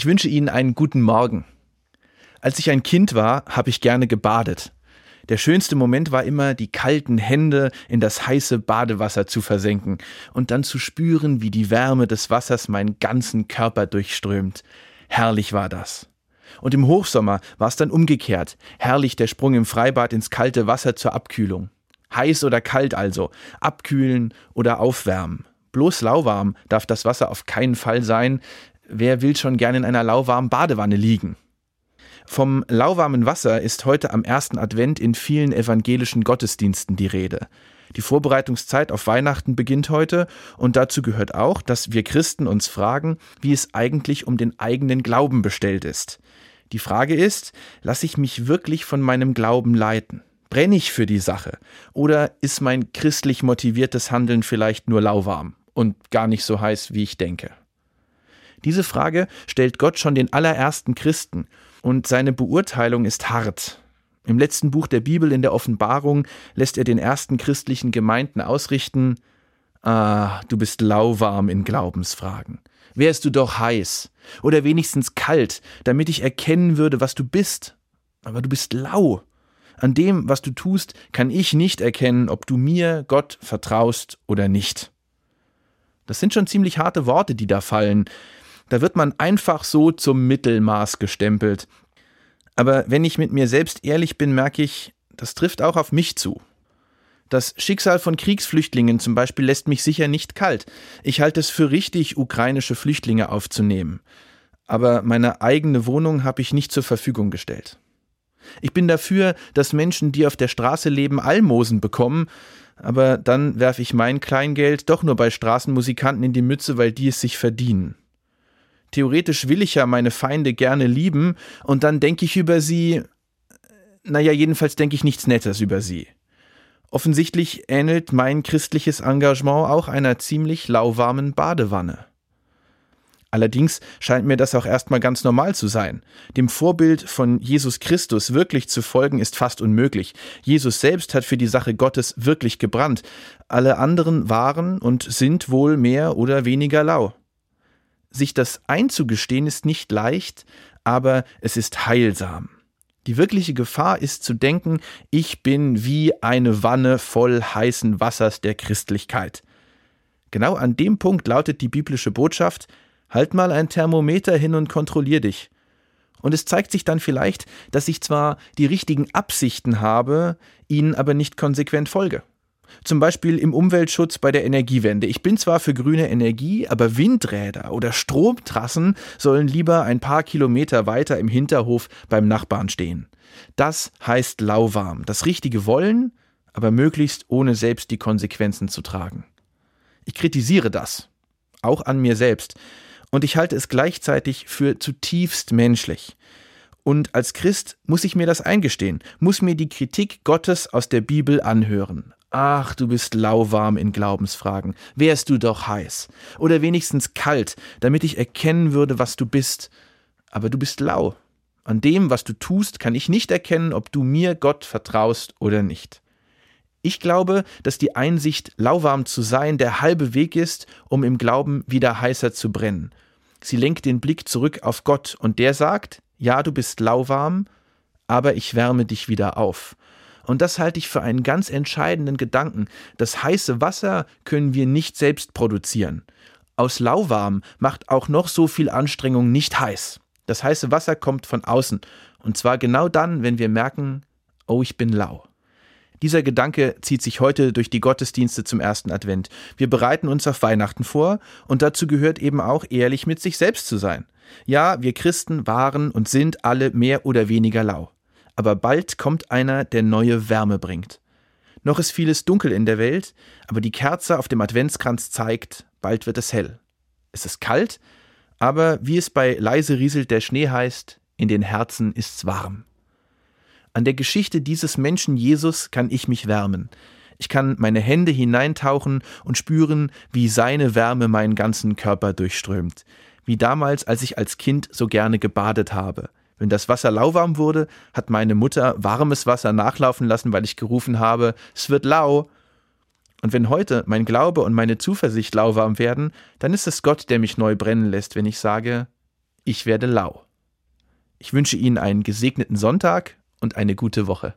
Ich wünsche Ihnen einen guten Morgen. Als ich ein Kind war, habe ich gerne gebadet. Der schönste Moment war immer, die kalten Hände in das heiße Badewasser zu versenken und dann zu spüren, wie die Wärme des Wassers meinen ganzen Körper durchströmt. Herrlich war das. Und im Hochsommer war es dann umgekehrt. Herrlich der Sprung im Freibad ins kalte Wasser zur Abkühlung. Heiß oder kalt also, abkühlen oder aufwärmen. Bloß lauwarm darf das Wasser auf keinen Fall sein. Wer will schon gerne in einer lauwarmen Badewanne liegen? Vom lauwarmen Wasser ist heute am ersten Advent in vielen evangelischen Gottesdiensten die Rede. Die Vorbereitungszeit auf Weihnachten beginnt heute und dazu gehört auch, dass wir Christen uns fragen, wie es eigentlich um den eigenen Glauben bestellt ist. Die Frage ist, lasse ich mich wirklich von meinem Glauben leiten? Brenne ich für die Sache? Oder ist mein christlich motiviertes Handeln vielleicht nur lauwarm und gar nicht so heiß, wie ich denke? Diese Frage stellt Gott schon den allerersten Christen und seine Beurteilung ist hart. Im letzten Buch der Bibel in der Offenbarung lässt er den ersten christlichen Gemeinden ausrichten, Ah, du bist lauwarm in Glaubensfragen. Wärst du doch heiß oder wenigstens kalt, damit ich erkennen würde, was du bist. Aber du bist lau. An dem, was du tust, kann ich nicht erkennen, ob du mir, Gott, vertraust oder nicht. Das sind schon ziemlich harte Worte, die da fallen. Da wird man einfach so zum Mittelmaß gestempelt. Aber wenn ich mit mir selbst ehrlich bin, merke ich, das trifft auch auf mich zu. Das Schicksal von Kriegsflüchtlingen zum Beispiel lässt mich sicher nicht kalt. Ich halte es für richtig, ukrainische Flüchtlinge aufzunehmen. Aber meine eigene Wohnung habe ich nicht zur Verfügung gestellt. Ich bin dafür, dass Menschen, die auf der Straße leben, Almosen bekommen, aber dann werfe ich mein Kleingeld doch nur bei Straßenmusikanten in die Mütze, weil die es sich verdienen. Theoretisch will ich ja meine Feinde gerne lieben, und dann denke ich über sie, naja, jedenfalls denke ich nichts Nettes über sie. Offensichtlich ähnelt mein christliches Engagement auch einer ziemlich lauwarmen Badewanne. Allerdings scheint mir das auch erstmal ganz normal zu sein. Dem Vorbild von Jesus Christus wirklich zu folgen ist fast unmöglich. Jesus selbst hat für die Sache Gottes wirklich gebrannt. Alle anderen waren und sind wohl mehr oder weniger lau. Sich das einzugestehen ist nicht leicht, aber es ist heilsam. Die wirkliche Gefahr ist zu denken, ich bin wie eine Wanne voll heißen Wassers der Christlichkeit. Genau an dem Punkt lautet die biblische Botschaft, Halt mal ein Thermometer hin und kontrollier dich. Und es zeigt sich dann vielleicht, dass ich zwar die richtigen Absichten habe, ihnen aber nicht konsequent folge. Zum Beispiel im Umweltschutz bei der Energiewende. Ich bin zwar für grüne Energie, aber Windräder oder Stromtrassen sollen lieber ein paar Kilometer weiter im Hinterhof beim Nachbarn stehen. Das heißt lauwarm. Das Richtige wollen, aber möglichst ohne selbst die Konsequenzen zu tragen. Ich kritisiere das. Auch an mir selbst und ich halte es gleichzeitig für zutiefst menschlich. Und als Christ muss ich mir das eingestehen, muss mir die Kritik Gottes aus der Bibel anhören. Ach, du bist lauwarm in Glaubensfragen. Wärst du doch heiß. Oder wenigstens kalt, damit ich erkennen würde, was du bist. Aber du bist lau. An dem, was du tust, kann ich nicht erkennen, ob du mir Gott vertraust oder nicht. Ich glaube, dass die Einsicht, lauwarm zu sein, der halbe Weg ist, um im Glauben wieder heißer zu brennen. Sie lenkt den Blick zurück auf Gott und der sagt, ja, du bist lauwarm, aber ich wärme dich wieder auf. Und das halte ich für einen ganz entscheidenden Gedanken. Das heiße Wasser können wir nicht selbst produzieren. Aus lauwarm macht auch noch so viel Anstrengung nicht heiß. Das heiße Wasser kommt von außen. Und zwar genau dann, wenn wir merken, oh, ich bin lau. Dieser Gedanke zieht sich heute durch die Gottesdienste zum ersten Advent. Wir bereiten uns auf Weihnachten vor und dazu gehört eben auch ehrlich mit sich selbst zu sein. Ja, wir Christen waren und sind alle mehr oder weniger lau. Aber bald kommt einer, der neue Wärme bringt. Noch ist vieles dunkel in der Welt, aber die Kerze auf dem Adventskranz zeigt, bald wird es hell. Es ist kalt, aber wie es bei leise rieselt der Schnee heißt, in den Herzen ist's warm. An der Geschichte dieses Menschen Jesus kann ich mich wärmen. Ich kann meine Hände hineintauchen und spüren, wie seine Wärme meinen ganzen Körper durchströmt. Wie damals, als ich als Kind so gerne gebadet habe. Wenn das Wasser lauwarm wurde, hat meine Mutter warmes Wasser nachlaufen lassen, weil ich gerufen habe, es wird lau. Und wenn heute mein Glaube und meine Zuversicht lauwarm werden, dann ist es Gott, der mich neu brennen lässt, wenn ich sage, ich werde lau. Ich wünsche Ihnen einen gesegneten Sonntag und eine gute Woche.